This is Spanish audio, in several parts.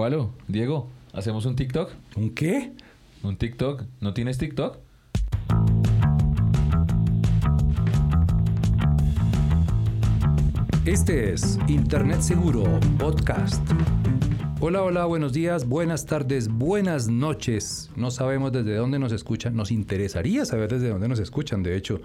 Jualo, Diego, ¿hacemos un TikTok? ¿Un qué? ¿Un TikTok? ¿No tienes TikTok? Este es Internet Seguro Podcast. Hola, hola, buenos días, buenas tardes, buenas noches. No sabemos desde dónde nos escuchan. Nos interesaría saber desde dónde nos escuchan. De hecho,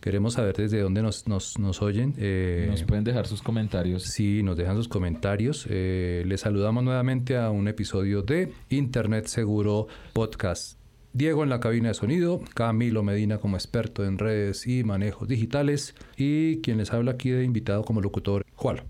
queremos saber desde dónde nos, nos, nos oyen. Eh, nos pueden dejar sus comentarios. Sí, nos dejan sus comentarios. Eh, les saludamos nuevamente a un episodio de Internet Seguro Podcast. Diego en la cabina de sonido, Camilo Medina como experto en redes y manejos digitales y quien les habla aquí de invitado como locutor, Juan.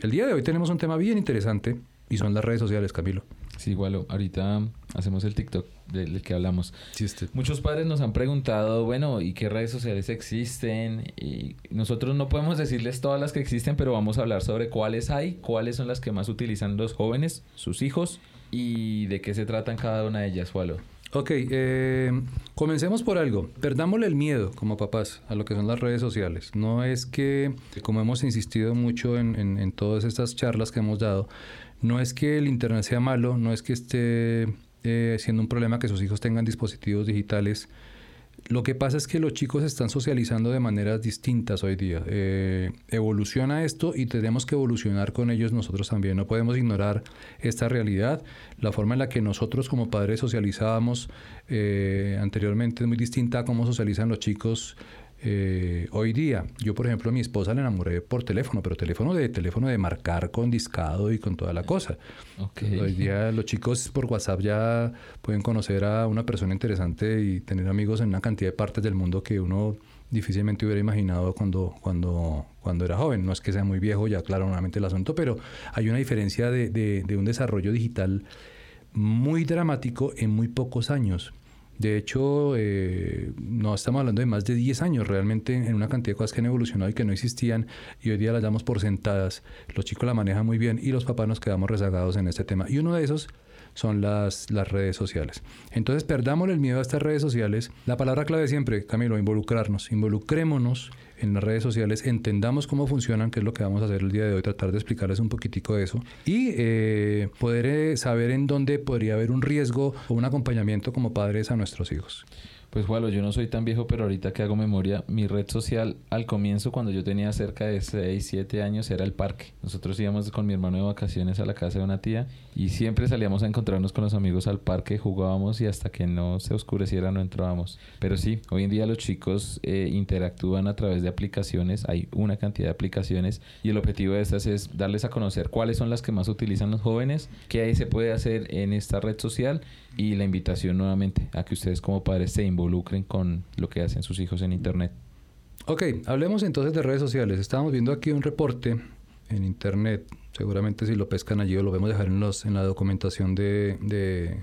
El día de hoy tenemos un tema bien interesante y son las redes sociales, Camilo. Sí, igual, ahorita hacemos el TikTok del que hablamos. Sí, este. Muchos padres nos han preguntado, bueno, ¿y qué redes sociales existen? Y nosotros no podemos decirles todas las que existen, pero vamos a hablar sobre cuáles hay, cuáles son las que más utilizan los jóvenes, sus hijos y de qué se tratan cada una de ellas, Walo. Ok, eh, comencemos por algo. Perdámosle el miedo como papás a lo que son las redes sociales. No es que, como hemos insistido mucho en, en todas estas charlas que hemos dado, no es que el Internet sea malo, no es que esté eh, siendo un problema que sus hijos tengan dispositivos digitales. Lo que pasa es que los chicos están socializando de maneras distintas hoy día. Eh, evoluciona esto y tenemos que evolucionar con ellos nosotros también. No podemos ignorar esta realidad. La forma en la que nosotros como padres socializábamos eh, anteriormente es muy distinta a cómo socializan los chicos eh, hoy día, yo por ejemplo a mi esposa la enamoré por teléfono, pero teléfono de teléfono de marcar con discado y con toda la cosa. Hoy día los chicos por WhatsApp ya pueden conocer a una persona interesante y tener amigos en una cantidad de partes del mundo que uno difícilmente hubiera imaginado cuando, cuando, cuando era joven. No es que sea muy viejo, ya claro, nuevamente el asunto, pero hay una diferencia de, de un desarrollo digital muy dramático en muy pocos años. De hecho, eh, no estamos hablando de más de 10 años, realmente en una cantidad de cosas que han evolucionado y que no existían y hoy día las damos por sentadas. Los chicos la manejan muy bien y los papás nos quedamos rezagados en este tema. Y uno de esos son las, las redes sociales. Entonces, perdamos el miedo a estas redes sociales. La palabra clave siempre, Camilo, involucrarnos. Involucrémonos en las redes sociales, entendamos cómo funcionan, que es lo que vamos a hacer el día de hoy, tratar de explicarles un poquitico de eso y eh, poder eh, saber en dónde podría haber un riesgo o un acompañamiento como padres a nuestros hijos. Pues bueno, yo no soy tan viejo, pero ahorita que hago memoria, mi red social al comienzo, cuando yo tenía cerca de 6, 7 años, era el parque. Nosotros íbamos con mi hermano de vacaciones a la casa de una tía y siempre salíamos a encontrarnos con los amigos al parque, jugábamos y hasta que no se oscureciera no entrábamos. Pero sí, hoy en día los chicos eh, interactúan a través de aplicaciones, hay una cantidad de aplicaciones y el objetivo de estas es darles a conocer cuáles son las que más utilizan los jóvenes, qué ahí se puede hacer en esta red social y la invitación nuevamente a que ustedes como padres se involucren con lo que hacen sus hijos en Internet. Ok, hablemos entonces de redes sociales. Estábamos viendo aquí un reporte en Internet. Seguramente si lo pescan allí o lo vemos dejar en, los, en la documentación de, de,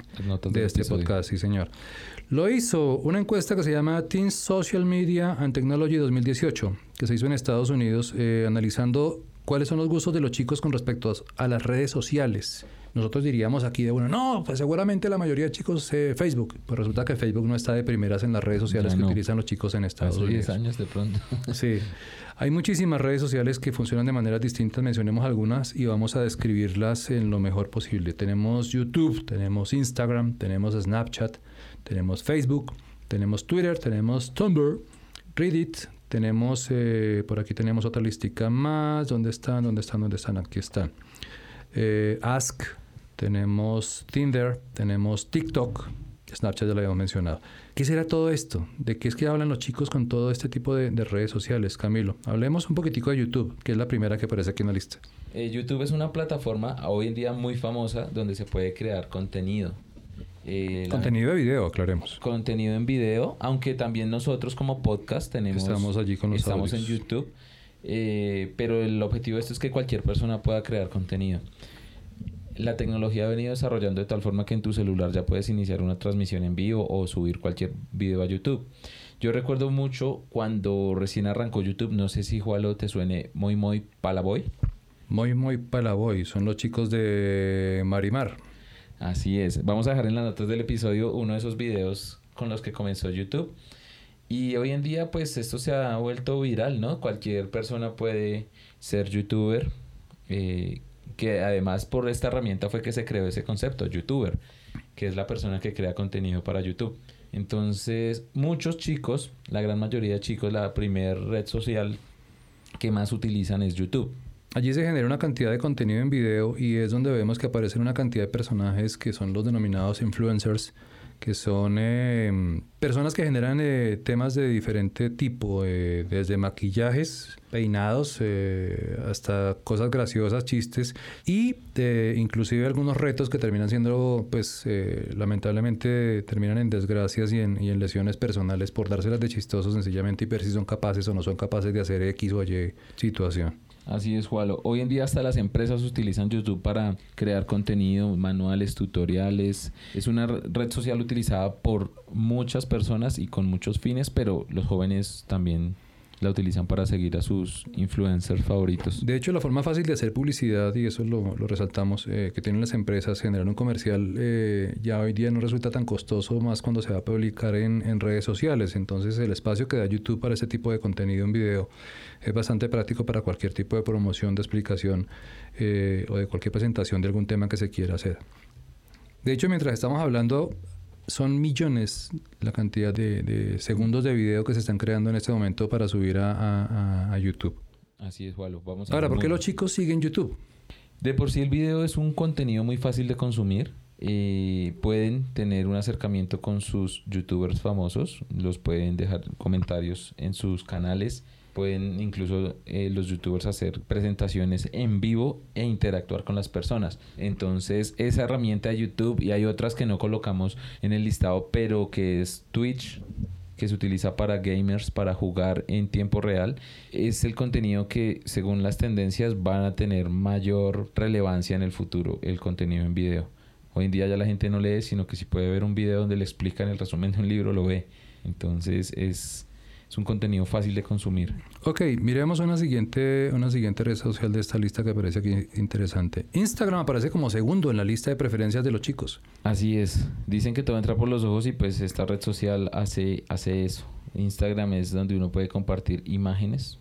de este podcast, sí señor. Lo hizo una encuesta que se llama Teen Social Media and Technology 2018, que se hizo en Estados Unidos, eh, analizando cuáles son los gustos de los chicos con respecto a las redes sociales. Nosotros diríamos aquí de bueno, no, pues seguramente la mayoría de chicos eh, Facebook. Pues resulta que Facebook no está de primeras en las redes sociales que utilizan los chicos en Estados Unidos. 10 años de pronto. sí. Hay muchísimas redes sociales que funcionan de maneras distintas. Mencionemos algunas y vamos a describirlas en lo mejor posible. Tenemos YouTube, tenemos Instagram, tenemos Snapchat, tenemos Facebook, tenemos Twitter, tenemos Tumblr, Reddit, tenemos, eh, por aquí tenemos otra listica más. ¿Dónde están? ¿Dónde están? ¿Dónde están? Aquí están. Eh, Ask, tenemos Tinder, tenemos TikTok, Snapchat ya lo habíamos mencionado. ¿Qué será todo esto? ¿De qué es que hablan los chicos con todo este tipo de, redes sociales, Camilo? Hablemos un poquitico de YouTube, que es la primera que aparece aquí en la lista. Eh, YouTube es una plataforma hoy en día muy famosa donde se puede crear contenido. Eh, contenido de video, aclaremos. Contenido en video, aunque también nosotros como podcast tenemos... Estamos allí con los Estamos en YouTube, eh, pero el objetivo de esto es que cualquier persona pueda crear contenido. La tecnología ha venido desarrollando de tal forma que en tu celular ya puedes iniciar una transmisión en vivo o subir cualquier video a YouTube. Yo recuerdo mucho cuando recién arrancó YouTube, no sé si Jualo te suene Muy Muy Palaboy. Muy Muy Palaboy, son los chicos de Marimar. Así es. Vamos a dejar en las notas del episodio uno de esos videos con los que comenzó YouTube. Y hoy en día, pues esto se ha vuelto viral, ¿no? Cualquier persona puede ser youtuber. Eh, que además por esta herramienta fue que se creó ese concepto, youtuber, que es la persona que crea contenido para YouTube. Entonces, muchos chicos, la gran mayoría de chicos, la primera red social que más utilizan es YouTube. Allí se genera una cantidad de contenido en video y es donde vemos que aparecen una cantidad de personajes que son los denominados influencers, que son eh, personas que generan eh, temas de diferente tipo, eh, desde maquillajes, peinados, hasta cosas graciosas, chistes y inclusive algunos retos que terminan siendo, pues lamentablemente terminan en desgracias y en, y en, lesiones personales por dárselas de chistosos sencillamente y ver si son capaces o no son capaces de hacer X o Y situación. Así es, Jualo. Hoy en día hasta las empresas utilizan YouTube para crear contenido, manuales, tutoriales. Es una red social utilizada por muchas personas y con muchos fines, pero los jóvenes también la utilizan para seguir a sus influencers favoritos. De hecho, la forma fácil de hacer publicidad, y eso lo, resaltamos, eh, que tienen las empresas, generar un comercial, eh, ya hoy día no resulta tan costoso más cuando se va a publicar en, redes sociales. Entonces, el espacio que da YouTube para ese tipo de contenido en video es bastante práctico para cualquier tipo de promoción, de explicación eh, o de cualquier presentación de algún tema que se quiera hacer. De hecho, mientras estamos hablando, son millones la cantidad de, segundos de video que se están creando en este momento para subir a, YouTube. Así es, Walo. Vamos a Ahora, ¿por qué los chicos siguen YouTube? De por sí el video es un contenido muy fácil de consumir. Eh, pueden tener un acercamiento con sus youtubers famosos, los pueden dejar comentarios en sus canales pueden incluso eh, los youtubers hacer presentaciones en vivo e interactuar con las personas. Entonces esa herramienta de YouTube y hay otras que no colocamos en el listado, pero que es Twitch que se utiliza para gamers para jugar en tiempo real es el contenido que según las tendencias van a tener mayor relevancia en el futuro el contenido en video hoy en día ya la gente no lee sino que si puede ver un video donde le explican el resumen de un libro lo ve entonces es es un contenido fácil de consumir. Ok, miremos una siguiente, una siguiente red social de esta lista que parece aquí interesante. Instagram aparece como segundo en la lista de preferencias de los chicos. Así es. Dicen que todo entra por los ojos y pues esta red social hace, hace eso. Instagram es donde uno puede compartir imágenes.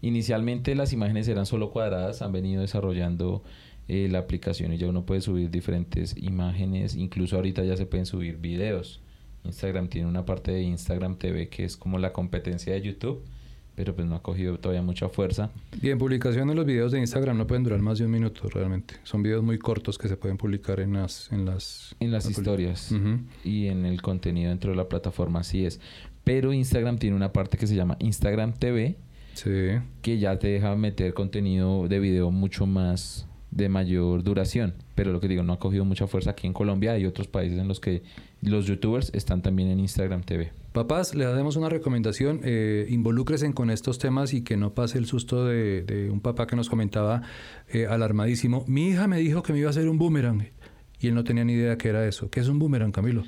Inicialmente las imágenes eran solo cuadradas, han venido desarrollando eh, la aplicación y ya uno puede subir diferentes imágenes, incluso ahorita ya se pueden subir videos. Instagram tiene una parte de Instagram TV que es como la competencia de YouTube, pero pues no ha cogido todavía mucha fuerza. Y en publicación de los videos de Instagram no pueden durar más de un minuto realmente. Son videos muy cortos que se pueden publicar en las... En las, en las historias y en el contenido dentro de la plataforma, así es. Pero Instagram tiene una parte que se llama Instagram TV, que ya te deja meter contenido de video mucho más de mayor duración. Pero lo que digo, no ha cogido mucha fuerza aquí en Colombia. Hay otros países en los que los youtubers están también en Instagram TV. Papás, le damos una recomendación, eh, con estos temas y que no pase el susto de, un papá que nos comentaba eh, alarmadísimo. Mi hija me dijo que me iba a hacer un boomerang y él no tenía ni idea que era eso. ¿Qué es un boomerang, Camilo?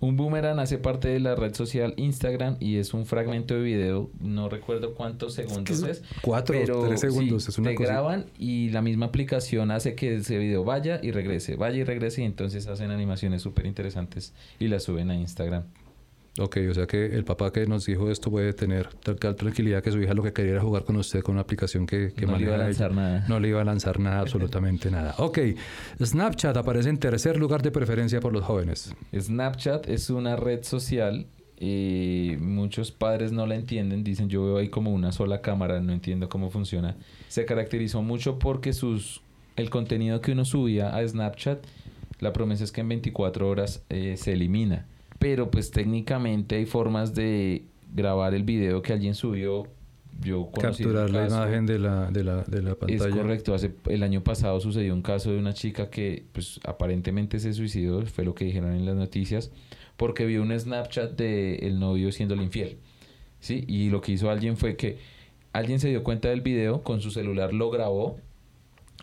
Un boomerang hace parte de la red social Instagram y es un fragmento de video, no recuerdo cuántos segundos es. cuatro o tres segundos, es una te graban y la misma aplicación hace que ese video vaya y regrese, vaya y regrese y entonces hacen animaciones súper interesantes y las suben a Instagram. Ok, o sea que el papá que nos dijo esto puede tener tal, tranquilidad que su hija lo que quería era jugar con usted con una aplicación que, que no le iba a lanzar nada. No le iba a lanzar nada, absolutamente nada. Ok, Snapchat aparece en tercer lugar de preferencia por los jóvenes. Snapchat es una red social y muchos padres no la entienden, dicen yo veo ahí como una sola cámara, no entiendo cómo funciona. Se caracterizó mucho porque sus el contenido que uno subía a Snapchat, la promesa es que en 24 horas eh, se elimina pero pues técnicamente hay formas de grabar el video que alguien subió. Yo Capturar la imagen de la, de, la, de la pantalla. Es correcto. Hace, el año pasado sucedió un caso de una chica que pues aparentemente se suicidó, fue lo que dijeron en las noticias, porque vio un Snapchat de el novio siendo infiel. ¿sí? Y lo que hizo alguien fue que alguien se dio cuenta del video, con su celular lo grabó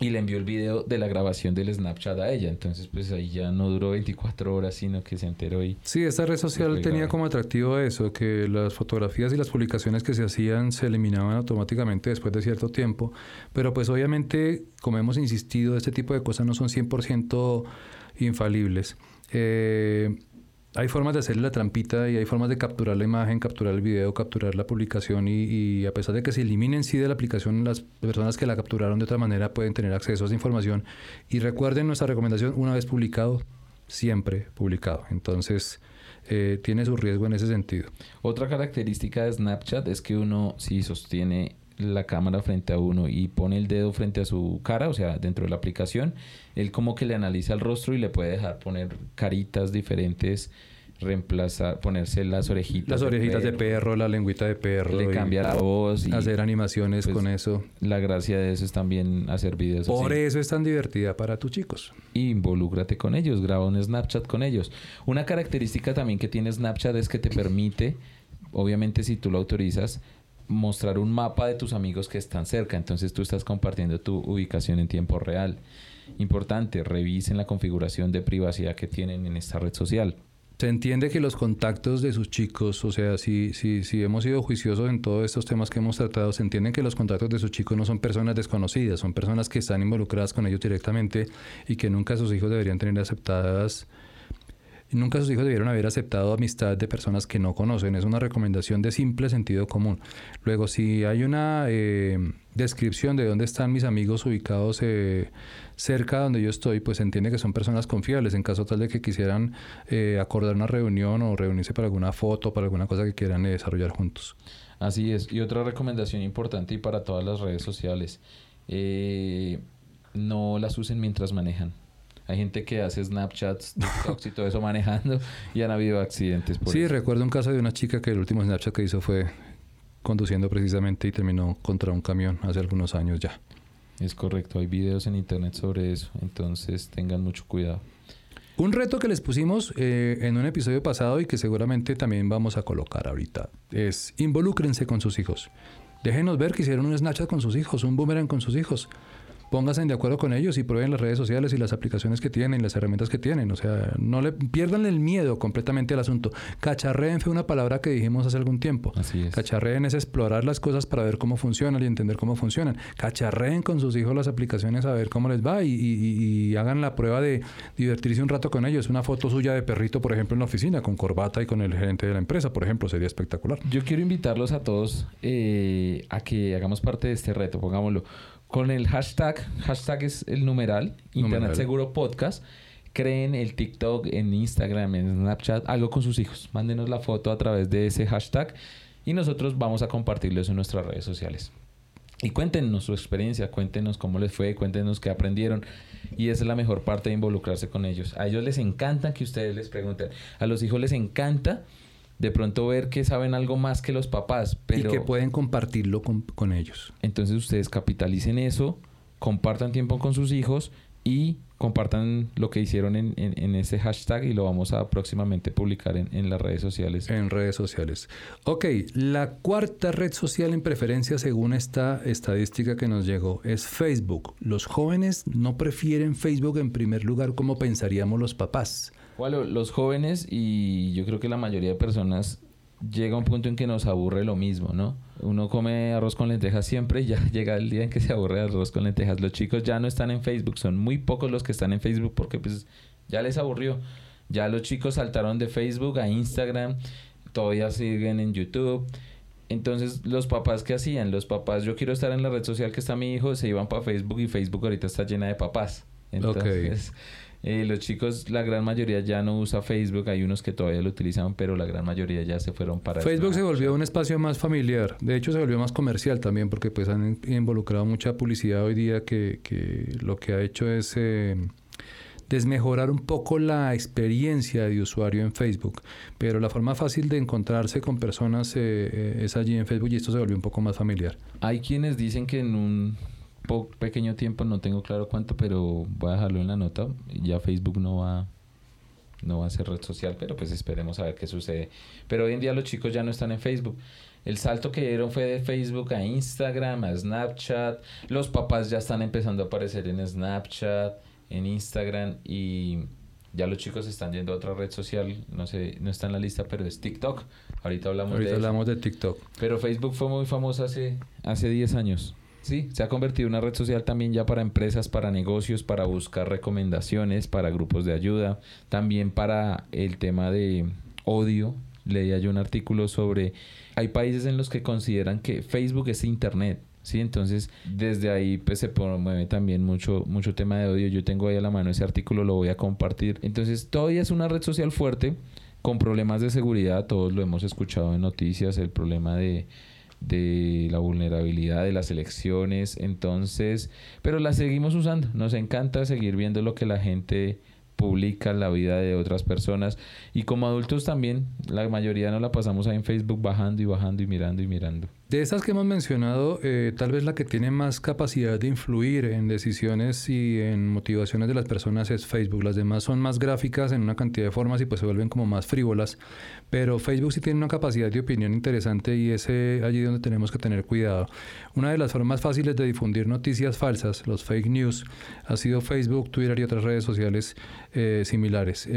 y le envió el video de la grabación del Snapchat a ella. Entonces, pues ahí ya no duró 24 horas, sino que se enteró y... Sí, esta red social tenía como atractivo eso, que las fotografías y las publicaciones que se hacían se eliminaban automáticamente después de cierto tiempo. Pero pues obviamente, como hemos insistido, este tipo de cosas no son 100% infalibles. Eh, hay formas de hacerle la trampita y hay formas de capturar la imagen, capturar el video, capturar la publicación y, a pesar de que se eliminen sí de la aplicación, las personas que la capturaron de otra manera pueden tener acceso a esa información. Y recuerden nuestra recomendación, una vez publicado, siempre publicado. Entonces, eh, tiene su riesgo en ese sentido. Otra característica de Snapchat es que uno si sostiene la cámara frente a uno y pone el dedo frente a su cara, o sea, dentro de la aplicación, él como que le analiza el rostro y le puede dejar poner caritas diferentes, reemplazar, ponerse las orejitas. Las orejitas de perro, la lengüita de perro. Le cambia la voz. Y hacer animaciones pues, con eso. La gracia de eso es también hacer videos. Por eso es tan divertida para tus chicos. Involúcrate con ellos, graba un Snapchat con ellos. Una característica también que tiene Snapchat es que te permite, obviamente si tú lo autorizas, mostrar un mapa de tus amigos que están cerca. Entonces tú estás compartiendo tu ubicación en tiempo real. Importante, revisen la configuración de privacidad que tienen en esta red social. Se entiende que los contactos de sus chicos, o sea, si, si, si hemos sido juiciosos en todos estos temas que hemos tratado, se entiende que los contactos de sus chicos no son personas desconocidas, son personas que están involucradas con ellos directamente y que nunca sus hijos deberían tener aceptadas Nunca sus hijos debieron haber aceptado amistad de personas que no conocen. Es una recomendación de simple sentido común. Luego, si hay una eh, descripción de dónde están mis amigos ubicados eh, cerca de donde yo estoy, pues entiende que son personas confiables. En caso tal de que quisieran eh, acordar una reunión o reunirse para alguna foto, para alguna cosa que quieran desarrollar juntos. Así es. Y otra recomendación importante y para todas las redes sociales. no las usen mientras manejan. Hay gente que hace Snapchats, TikToks y todo eso manejando y han habido accidentes. Por sí, recuerdo un caso de una chica que el último Snapchat que hizo fue conduciendo precisamente y terminó contra un camión hace algunos años ya. Es correcto, hay videos en internet sobre eso, entonces tengan mucho cuidado. Un reto que les pusimos eh, en un episodio pasado y que seguramente también vamos a colocar ahorita es involúcrense con sus hijos. Déjenos ver que hicieron un Snapchat con sus hijos, un boomerang con sus hijos pónganse de acuerdo con ellos y prueben las redes sociales y las aplicaciones que tienen, las herramientas que tienen. O sea, no le pierdan el miedo completamente al asunto. Cacharreen fue una palabra que dijimos hace algún tiempo. Así es. Cacharreen es explorar las cosas para ver cómo funcionan y entender cómo funcionan. Cacharreen con sus hijos las aplicaciones a ver cómo les va y, hagan la prueba de divertirse un rato con ellos. Una foto suya de perrito, por ejemplo, en la oficina, con corbata y con el gerente de la empresa, por ejemplo, sería espectacular. Yo quiero invitarlos a todos eh, a que hagamos parte de este reto, pongámoslo con el hashtag, hashtag es el numeral, Internet Seguro Podcast. Creen el TikTok, en Instagram, en Snapchat, algo con sus hijos. Mándenos la foto a través de ese hashtag y nosotros vamos a compartirlo en nuestras redes sociales. Y cuéntenos su experiencia, cuéntenos cómo les fue, cuéntenos qué aprendieron. Y esa es la mejor parte de involucrarse con ellos. A ellos les encanta que ustedes les pregunten. A los hijos les encanta de pronto ver que saben algo más que los papás. Pero... Y que pueden compartirlo con, ellos. Entonces ustedes capitalicen eso, compartan tiempo con sus hijos y compartan lo que hicieron en, en, ese hashtag y lo vamos a próximamente publicar en, en, las redes sociales. En redes sociales. Ok, la cuarta red social en preferencia según esta estadística que nos llegó es Facebook. Los jóvenes no prefieren Facebook en primer lugar como pensaríamos los papás. Bueno, los jóvenes y yo creo que la mayoría de personas llega un punto en que nos aburre lo mismo, ¿no? Uno come arroz con lentejas siempre y ya llega el día en que se aburre arroz con lentejas. Los chicos ya no están en Facebook, son muy pocos los que están en Facebook porque pues ya les aburrió. Ya los chicos saltaron de Facebook a Instagram, todavía siguen en YouTube. Entonces, los papás que hacían, los papás, yo quiero estar en la red social que está mi hijo, se iban para Facebook y Facebook ahorita está llena de papás. Entonces, eh, los chicos, la gran mayoría ya no usa Facebook, hay unos que todavía lo utilizan, pero la gran mayoría ya se fueron para... Facebook se volvió un espacio más familiar, de hecho se volvió más comercial también, porque pues han involucrado mucha publicidad hoy día que, que lo que ha hecho es... Eh, desmejorar un poco la experiencia de usuario en Facebook, pero la forma fácil de encontrarse con personas eh, es allí en Facebook y esto se volvió un poco más familiar. Hay quienes dicen que en un pequeño tiempo, no tengo claro cuánto, pero voy a dejarlo en la nota. Ya Facebook no va no va a ser red social, pero pues esperemos a ver qué sucede. Pero hoy en día los chicos ya no están en Facebook. El salto que dieron fue de Facebook a Instagram, a Snapchat. Los papás ya están empezando a aparecer en Snapchat, en Instagram y ya los chicos están yendo a otra red social, no sé, no está en la lista, pero es TikTok. Ahorita hablamos Ahorita hablamos de TikTok. Pero Facebook fue muy famoso hace hace 10 años. Sí, se ha convertido en una red social también ya para empresas, para negocios, para buscar recomendaciones, para grupos de ayuda, también para el tema de odio. Leía yo un artículo sobre, hay países en los que consideran que Facebook es Internet. Sí, entonces desde ahí pues se promueve también mucho, mucho tema de odio. Yo tengo ahí a la mano ese artículo, lo voy a compartir. Entonces todavía es una red social fuerte con problemas de seguridad, todos lo hemos escuchado en noticias, el problema de, de la vulnerabilidad de las elecciones, entonces, pero la seguimos usando, nos encanta seguir viendo lo que la gente publica, la vida de otras personas y como adultos también, la mayoría no la pasamos ahí en Facebook bajando y bajando y mirando y mirando. De estas que hemos mencionado, eh, tal vez la que tiene más capacidad de influir en decisiones y en motivaciones de las personas es Facebook. Las demás son más gráficas en una cantidad de formas y pues se vuelven como más frívolas. Pero Facebook sí tiene una capacidad de opinión interesante y es eh, allí donde tenemos que tener cuidado. Una de las formas fáciles de difundir noticias falsas, los fake news, ha sido Facebook, Twitter y otras redes sociales eh, similares.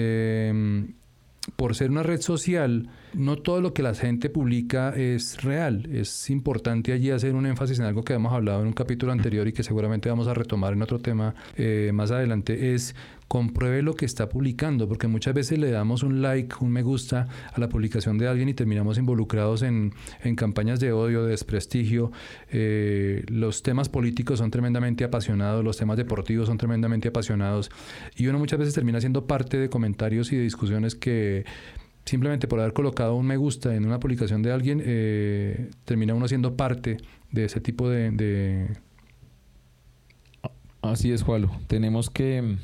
Por ser una red social, no todo lo que la gente publica es real. Es importante allí hacer un énfasis en algo que hemos hablado en un capítulo anterior y que seguramente vamos a retomar en otro tema eh, más adelante, es compruebe lo que está publicando, porque muchas veces le damos un like, un me gusta a la publicación de alguien y terminamos involucrados en, campañas de odio, de desprestigio. Eh, los temas políticos son tremendamente apasionados, los temas deportivos son tremendamente apasionados y uno muchas veces termina siendo parte de comentarios y de discusiones que simplemente por haber colocado un me gusta en una publicación de alguien, eh, termina uno siendo parte de ese tipo de, de... Así es, Jualo. Tenemos que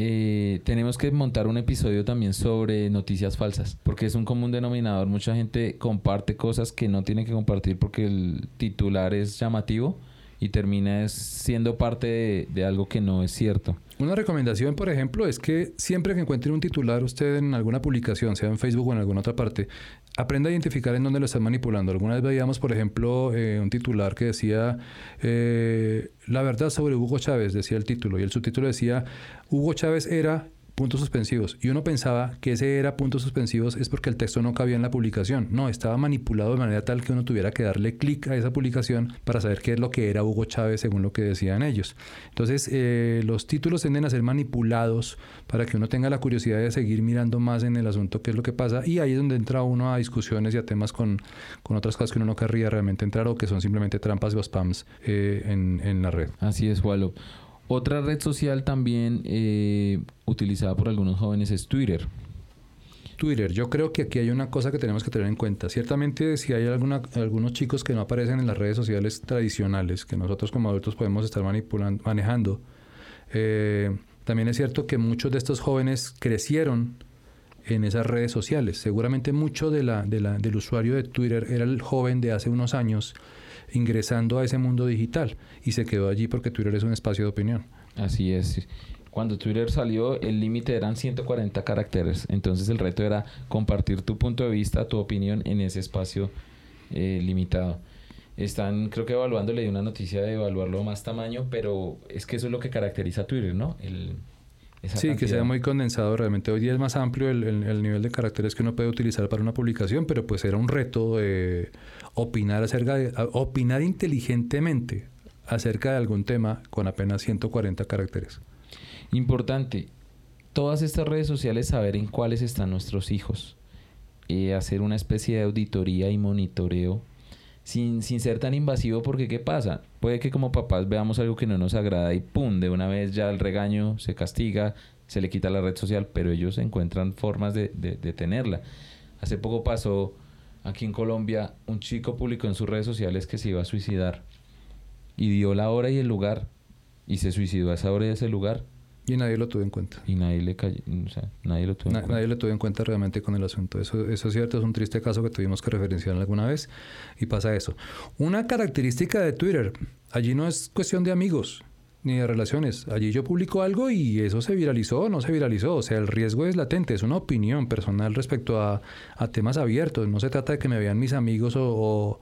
eh, tenemos que montar un episodio también sobre noticias falsas, porque es un común denominador. Mucha gente comparte cosas que no tiene que compartir porque el titular es llamativo y termina siendo parte de algo que no es cierto. Una recomendación, por ejemplo, es que siempre que encuentre un titular usted en alguna publicación, sea en Facebook o en alguna otra parte, aprenda a identificar en dónde lo están manipulando. Alguna vez veíamos, por ejemplo, eh, un titular que decía eh, La verdad sobre Hugo Chávez, decía el título, y el subtítulo decía Hugo Chávez era puntos suspensivos. Y uno pensaba que ese era puntos suspensivos es porque el texto no cabía en la publicación. No, estaba manipulado de manera tal que uno tuviera que darle clic a esa publicación para saber qué es lo que era Hugo Chávez según lo que decían ellos. Entonces, eh, los títulos tienden a ser manipulados para que uno tenga la curiosidad de seguir mirando más en el asunto qué es lo que pasa. Y ahí es donde entra uno a discusiones y a temas con, con otras cosas que uno no querría realmente entrar o que son simplemente trampas o spams eh, en, en la red. Así es, Walo. Otra red social también eh, utilizada por algunos jóvenes es Twitter. Twitter, yo creo que aquí hay una cosa que tenemos que tener en cuenta. Ciertamente, si hay algunos chicos que no aparecen en las redes sociales tradicionales, que nosotros como adultos podemos estar manipulando, manejando, eh, también es cierto que muchos de estos jóvenes crecieron en esas redes sociales. Seguramente mucho del usuario de Twitter era el joven de hace unos años ingresando a ese mundo digital y se quedó allí porque Twitter es un espacio de opinión. Así es. Cuando Twitter salió, el límite eran 140 caracteres. Entonces el reto era compartir tu punto de vista, tu opinión en ese espacio eh, limitado. Están, creo que evaluando, le di una noticia de evaluarlo más tamaño, pero es que eso es lo que caracteriza a Twitter, ¿no? El, sí, que sea muy condensado realmente. Hoy día es más amplio el, el, nivel de caracteres que uno puede utilizar para una publicación, pero pues era un reto de opinar acerca de, opinar inteligentemente acerca de algún tema con apenas 140 caracteres. Importante, todas estas redes sociales saber en cuáles están nuestros hijos, y hacer una especie de auditoría y monitoreo sin, sin ser tan invasivo porque ¿qué pasa? Puede que como papás veamos algo que no nos agrada y ¡pum! De una vez ya el regaño se castiga, se le quita la red social, pero ellos encuentran formas de, de, tenerla. Hace poco pasó aquí en Colombia, un chico publicó en sus redes sociales que se iba a suicidar y dio la hora y el lugar y se suicidó a esa hora y ese lugar y nadie lo tuvo en cuenta. Y nadie le cayó, o sea, nadie lo tuvo en cuenta. Nadie lo tuvo en cuenta realmente con el asunto. Eso, eso es cierto, es un triste caso que tuvimos que referenciar alguna vez y pasa eso. Una característica de Twitter, allí no es cuestión de amigos ni de relaciones. Allí yo publico algo y eso se viralizó o no se viralizó. O sea, el riesgo es latente, es una opinión personal respecto a, a temas abiertos. No se trata de que me vean mis amigos o o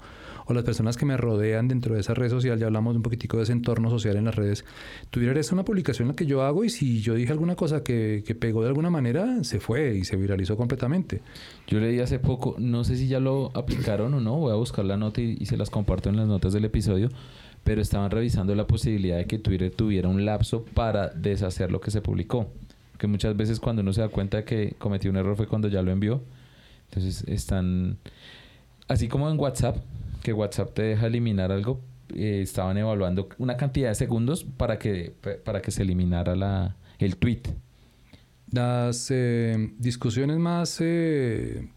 las personas que me rodean dentro de esa red social, ya hablamos un poquitico de ese entorno social en las redes, Twitter es una publicación la que yo hago y si yo dije alguna cosa que, que pegó de alguna manera, se fue y se viralizó completamente. Yo leí hace poco, no sé si ya lo aplicaron o no, voy a buscar la nota y, y se las comparto en las notas del episodio, pero estaban revisando la posibilidad de que Twitter tuviera un lapso para deshacer lo que se publicó. Que muchas veces cuando uno se da cuenta de que cometió un error fue cuando ya lo envió. Entonces están, así como en WhatsApp, que WhatsApp te deja eliminar algo, eh, estaban evaluando una cantidad de segundos para que, para que se eliminara la, el tweet. Las eh, discusiones más eh,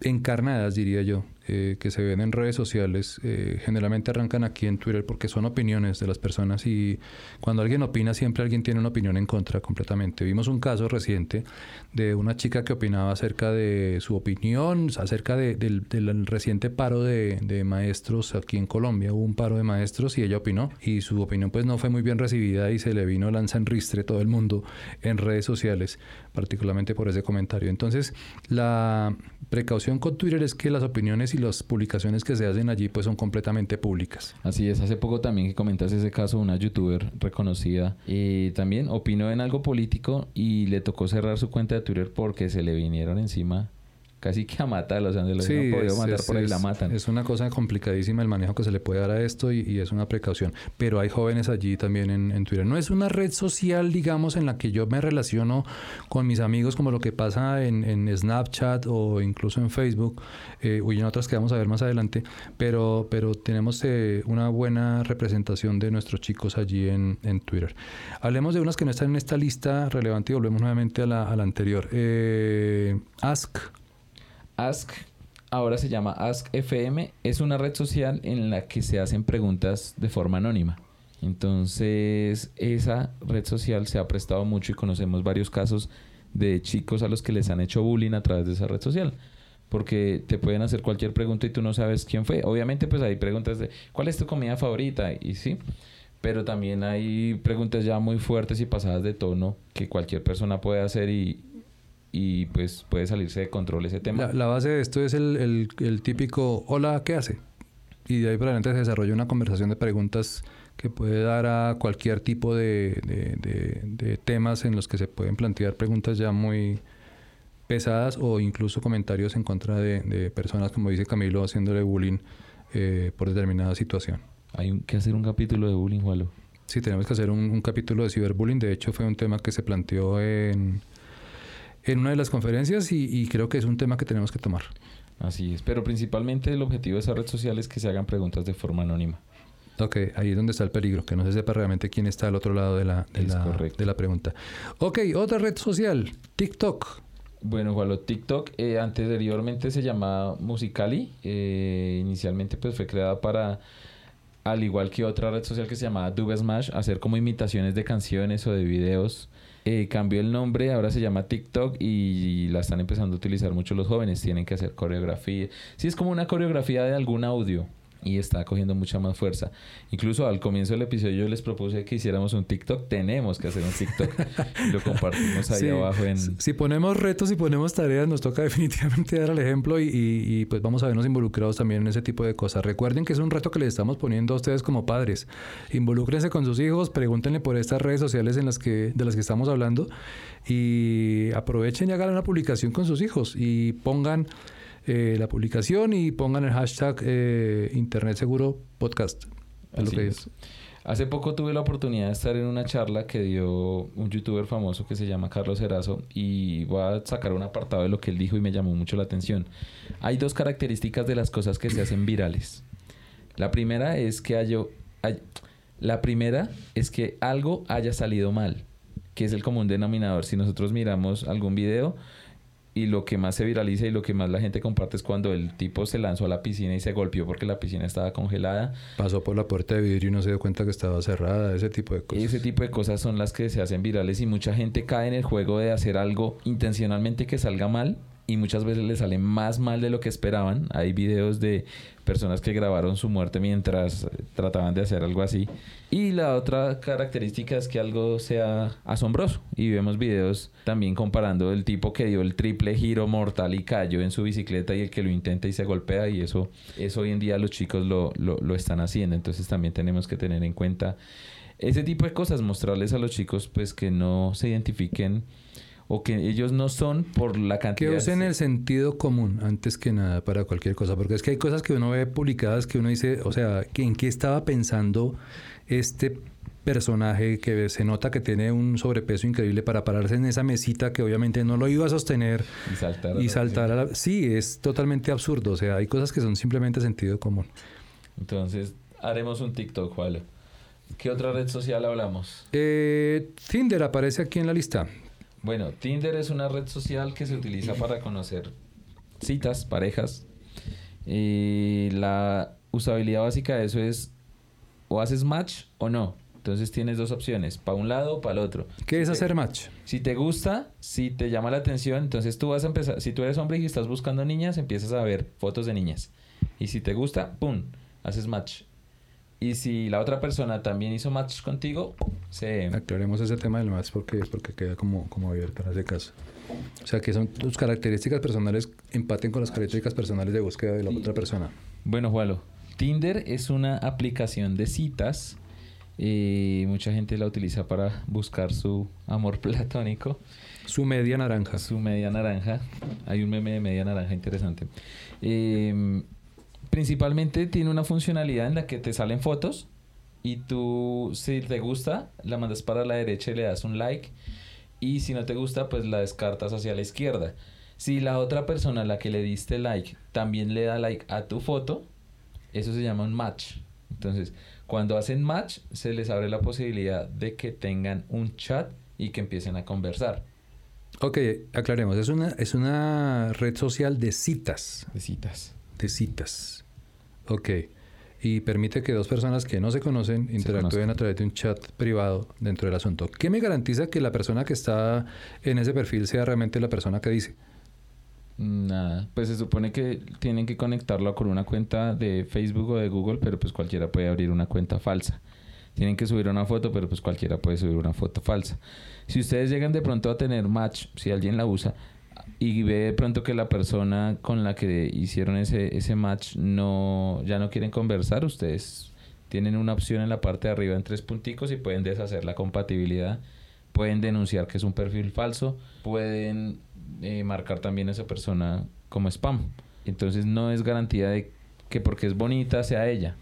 encarnadas, diría yo, eh, que se ven en redes sociales eh, generalmente arrancan aquí en Twitter porque son opiniones de las personas y cuando alguien opina siempre alguien tiene una opinión en contra completamente. Vimos un caso reciente de una chica que opinaba acerca de su opinión, acerca de, del, del, reciente paro de, de, maestros aquí en Colombia. Hubo un paro de maestros y ella opinó y su opinión pues no fue muy bien recibida y se le vino lanza en ristre todo el mundo en redes sociales, particularmente por ese comentario. Entonces la precaución con Twitter es que las opiniones y las publicaciones que se hacen allí pues son completamente públicas. Así es, hace poco también que comentas ese caso, una youtuber reconocida eh, también opinó en algo político y le tocó cerrar su cuenta de Twitter porque se le vinieron encima casi que a matar, o sea, de sí, no es, matar es, por ahí es, la matan. Es una cosa complicadísima el manejo que se le puede dar a esto y, y es una precaución. Pero hay jóvenes allí también en, en, Twitter. No es una red social, digamos, en la que yo me relaciono con mis amigos como lo que pasa en, en Snapchat o incluso en Facebook eh, y en otras que vamos a ver más adelante, pero, pero tenemos eh, una buena representación de nuestros chicos allí en, en, Twitter. Hablemos de unas que no están en esta lista relevante y volvemos nuevamente a la, a la anterior. Eh, Ask Ask ahora se llama Ask FM, es una red social en la que se hacen preguntas de forma anónima. Entonces, esa red social se ha prestado mucho y conocemos varios casos de chicos a los que les han hecho bullying a través de esa red social. Porque te pueden hacer cualquier pregunta y tú no sabes quién fue. Obviamente, pues hay preguntas de ¿cuál es tu comida favorita? Y sí, pero también hay preguntas ya muy fuertes y pasadas de tono que cualquier persona puede hacer y, y pues puede salirse de control ese tema. La, la base de esto es el, el, el, típico hola, ¿qué hace? Y de ahí para adelante se desarrolla una conversación de preguntas que puede dar a cualquier tipo de, de, de, de temas en los que se pueden plantear preguntas ya muy pesadas o incluso comentarios en contra de, personas, como dice Camilo, haciéndole bullying eh, por determinada situación. Hay un, que hacer un capítulo de bullying, Walo. Sí, tenemos que hacer un, un capítulo de ciberbullying. De hecho, fue un tema que se planteó en, en una de las conferencias y, y, creo que es un tema que tenemos que tomar. Así es, pero principalmente el objetivo de esa red social es que se hagan preguntas de forma anónima. Ok, ahí es donde está el peligro, que no se sepa realmente quién está al otro lado de la, de, la, de la, pregunta. Ok, otra red social, TikTok. Bueno, Juan, TikTok eh, anteriormente se llamaba Musicali. Eh, inicialmente pues fue creada para, al igual que otra red social que se llamaba Dube Smash, hacer como imitaciones de canciones o de videos eh, cambió el nombre, ahora se llama TikTok y la están empezando a utilizar mucho los jóvenes. Tienen que hacer coreografía. Sí, es como una coreografía de algún audio y está cogiendo mucha más fuerza. Incluso al comienzo del episodio yo les propuse que hiciéramos un TikTok. Tenemos que hacer un TikTok. lo compartimos ahí sí, abajo en... Si ponemos retos y ponemos tareas, nos toca definitivamente dar el ejemplo y, y, y, pues vamos a vernos involucrados también en ese tipo de cosas. Recuerden que es un reto que les estamos poniendo a ustedes como padres. Involúcrense con sus hijos, pregúntenle por estas redes sociales en las que, de las que estamos hablando y aprovechen y hagan una publicación con sus hijos y pongan eh, la publicación y pongan el hashtag eh, Internet Seguro Podcast. Es lo que es. es. Hace poco tuve la oportunidad de estar en una charla que dio un youtuber famoso que se llama Carlos Erazo y voy a sacar un apartado de lo que él dijo y me llamó mucho la atención. Hay dos características de las cosas que se hacen virales. La primera es que haya, hay, la primera es que algo haya salido mal, que es el común denominador. Si nosotros miramos algún video, y lo que más se viraliza y lo que más la gente comparte es cuando el tipo se lanzó a la piscina y se golpeó porque la piscina estaba congelada. Pasó por la puerta de vidrio y no se dio cuenta que estaba cerrada, ese tipo de cosas. Ese tipo de cosas son las que se hacen virales y mucha gente cae en el juego de hacer algo intencionalmente que salga mal y muchas veces le sale más mal de lo que esperaban. Hay videos de personas que grabaron su muerte mientras trataban de hacer algo así. Y la otra característica es que algo sea asombroso. Y vemos videos también comparando el tipo que dio el triple giro mortal y cayó en su bicicleta y el que lo intenta y se golpea. Y eso, eso hoy en día los chicos lo, lo, lo están haciendo. Entonces también tenemos que tener en cuenta ese tipo de cosas, mostrarles a los chicos pues que no se identifiquen o que ellos no son por la cantidad. Que usen el sentido común antes que nada para cualquier cosa, porque es que hay cosas que uno ve publicadas que uno dice, o sea, ¿en qué estaba pensando este personaje que se nota que tiene un sobrepeso increíble para pararse en esa mesita que obviamente no lo iba a sostener y saltar y saltar a la... sí es totalmente absurdo o sea hay cosas que son simplemente sentido común entonces haremos un TikTok Juan ¿qué otra red social hablamos? Eh, Tinder aparece aquí en la lista bueno, Tinder es una red social que se utiliza para conocer citas, parejas. Y la usabilidad básica de eso es o haces match o no. Entonces tienes dos opciones, para un lado o para el otro. ¿Qué es hacer match? Si te gusta, si te llama la atención, entonces tú vas a empezar, si tú eres hombre y estás buscando niñas, empiezas a ver fotos de niñas. Y si te gusta, ¡pum!, haces match. Y si la otra persona también hizo match contigo, se... Aclaremos ese tema del match porque, porque queda como, como abierto en ese caso. O sea, que son tus características personales empaten con las características personales de búsqueda de la otra persona. Bueno, Jualo, Tinder es una aplicación de citas. y mucha gente la utiliza para buscar su amor platónico. Su media naranja. Su media naranja. Hay un meme de media naranja interesante. Eh, Principalmente tiene una funcionalidad en la que te salen fotos y tú, si te gusta, la mandas para la derecha y le das un like. Y si no te gusta, pues la descartas hacia la izquierda. Si la otra persona a la que le diste like también le da like a tu foto, eso se llama un match. Entonces, cuando hacen match, se les abre la posibilidad de que tengan un chat y que empiecen a conversar. Ok, aclaremos. Es una, es una red social de citas. De citas. De citas. Ok. Y permite que dos personas que no se conocen interactúen a través de un chat privado dentro del asunto. ¿Qué me garantiza que la persona que está en ese perfil sea realmente la persona que dice? Nada, pues se supone que tienen que conectarlo con una cuenta de Facebook o de Google, pero pues cualquiera puede abrir una cuenta falsa. Tienen que subir una foto, pero pues cualquiera puede subir una foto falsa. Si ustedes llegan de pronto a tener match, si alguien la usa, y ve de pronto que la persona con la que hicieron ese, ese match no ya no quieren conversar, ustedes tienen una opción en la parte de arriba en tres punticos y pueden deshacer la compatibilidad, pueden denunciar que es un perfil falso, pueden eh, marcar también a esa persona como spam. Entonces no es garantía de que porque es bonita sea ella.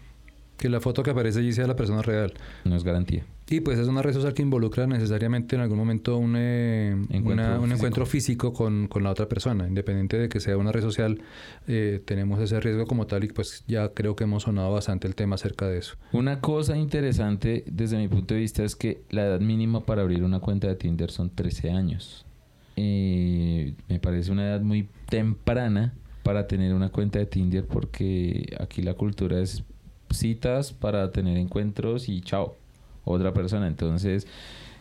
Que la foto que aparece allí sea la persona real. No es garantía. Y pues es una red social que involucra necesariamente en algún momento un, eh, encuentro, un físico. encuentro físico con, con, la otra persona. Independiente de que sea una red social, eh, tenemos ese riesgo como tal y pues ya creo que hemos sonado bastante el tema acerca de eso. Una cosa interesante desde mi punto de vista es que la edad mínima para abrir una cuenta de Tinder son 13 años. Eh, me parece una edad muy temprana para tener una cuenta de Tinder porque aquí la cultura es citas para tener encuentros y chao otra persona. Entonces,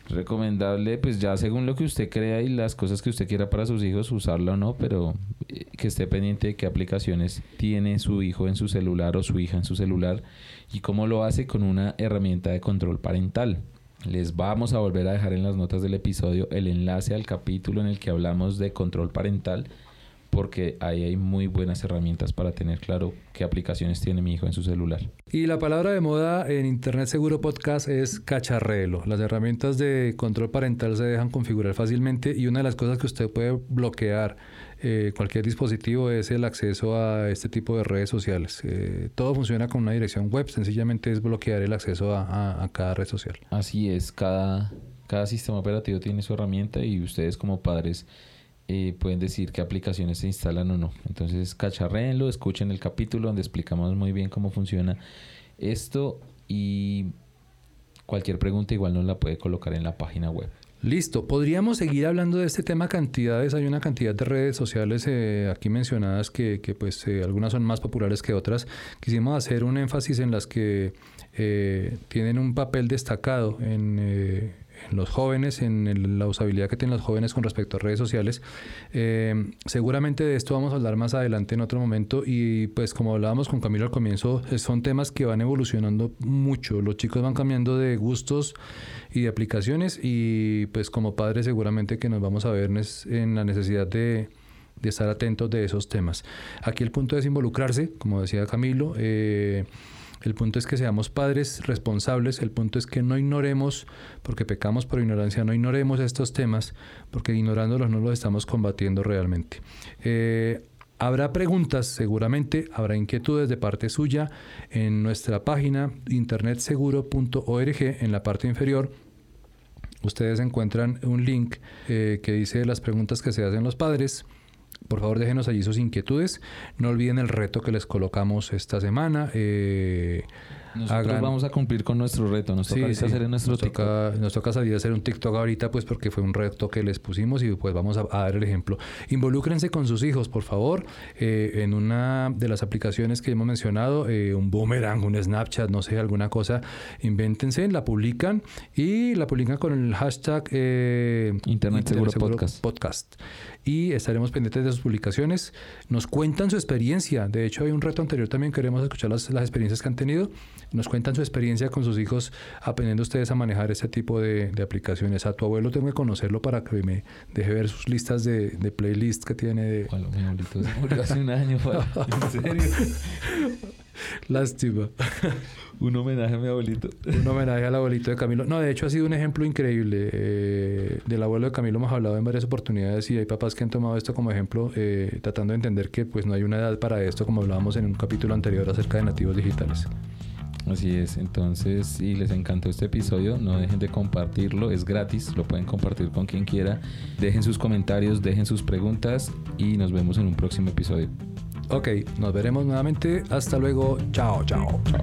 recomendable, pues ya según lo que usted crea y las cosas que usted quiera para sus hijos, usarla o no, pero eh, que esté pendiente de qué aplicaciones tiene su hijo en su celular o su hija en su celular y cómo lo hace con una herramienta de control parental. Les vamos a volver a dejar en las notas del episodio el enlace al capítulo en el que hablamos de control parental porque ahí hay muy buenas herramientas para tener claro qué aplicaciones tiene mi hijo en su celular. Y la palabra de moda en Internet Seguro Podcast es cacharrelo. Las herramientas de control parental se dejan configurar fácilmente y una de las cosas que usted puede bloquear eh, cualquier dispositivo es el acceso a este tipo de redes sociales. Eh, todo funciona con una dirección web, sencillamente es bloquear el acceso a, a cada red social. Así es, cada, cada sistema operativo tiene su herramienta y ustedes como padres eh, pueden decir qué aplicaciones se instalan o no. Entonces, cacharréenlo, escuchen el capítulo donde explicamos muy bien cómo funciona esto y cualquier pregunta igual nos la puede colocar en la página web. Listo, podríamos seguir hablando de este tema cantidades. Hay una cantidad de redes sociales eh, aquí mencionadas que, pues eh, algunas son más populares que otras. Quisimos hacer un énfasis en las que tienen un papel destacado en los jóvenes, en la usabilidad que tienen los jóvenes con respecto a redes sociales. Eh, seguramente de esto vamos a hablar más adelante en otro momento y pues como hablábamos con Camilo al comienzo, son temas que van evolucionando mucho. Los chicos van cambiando de gustos y de aplicaciones y pues como padres seguramente que nos vamos a ver en la necesidad de de estar atentos de esos temas. Aquí el punto es involucrarse, como decía Camilo. Eh, el punto es que seamos padres responsables, el punto es que no ignoremos, porque pecamos por ignorancia, no ignoremos estos temas, porque ignorándolos no los estamos combatiendo realmente. Eh, habrá preguntas, seguramente, habrá inquietudes de parte suya en nuestra página internetseguro.org, en la parte inferior. Ustedes encuentran un link eh, que dice las preguntas que se hacen los padres. Por favor, déjenos allí sus inquietudes. No olviden el reto que les colocamos esta semana. Eh, nosotros vamos a cumplir con nuestro reto. Nos toca hacer nuestro nos toca, nos toca, salir a hacer un TikTok ahorita, pues porque fue un reto que les pusimos y pues vamos a, dar el ejemplo. Involúcrense con sus hijos, por favor. Eh, en una de las aplicaciones que hemos mencionado, eh, un boomerang, un Snapchat, no sé, alguna cosa, invéntense, la publican y la publican con el hashtag eh, Internet, Seguro, Podcast. Podcast. Y estaremos pendientes de sus publicaciones. Nos cuentan su experiencia. De hecho, hay un reto anterior también. Queremos escuchar las, las experiencias que han tenido nos cuentan su experiencia con sus hijos aprendiendo ustedes a manejar este tipo de, aplicaciones. A tu abuelo tengo que conocerlo para que me deje ver sus listas de, de playlist que tiene de... Bueno, mi abuelito se murió hace un año, ¿en serio? Lástima. un homenaje a mi abuelito. un homenaje al abuelito de Camilo. No, de hecho ha sido un ejemplo increíble. Eh, del abuelo de Camilo hemos hablado en varias oportunidades y hay papás que han tomado esto como ejemplo, eh, tratando de entender que pues no hay una edad para esto, como hablábamos en un capítulo anterior acerca de nativos digitales. Así es, entonces si les encantó este episodio, no dejen de compartirlo, es gratis, lo pueden compartir con quien quiera. Dejen sus comentarios, dejen sus preguntas y nos vemos en un próximo episodio. Ok, nos veremos nuevamente. Hasta luego. Chao, chao. Chao.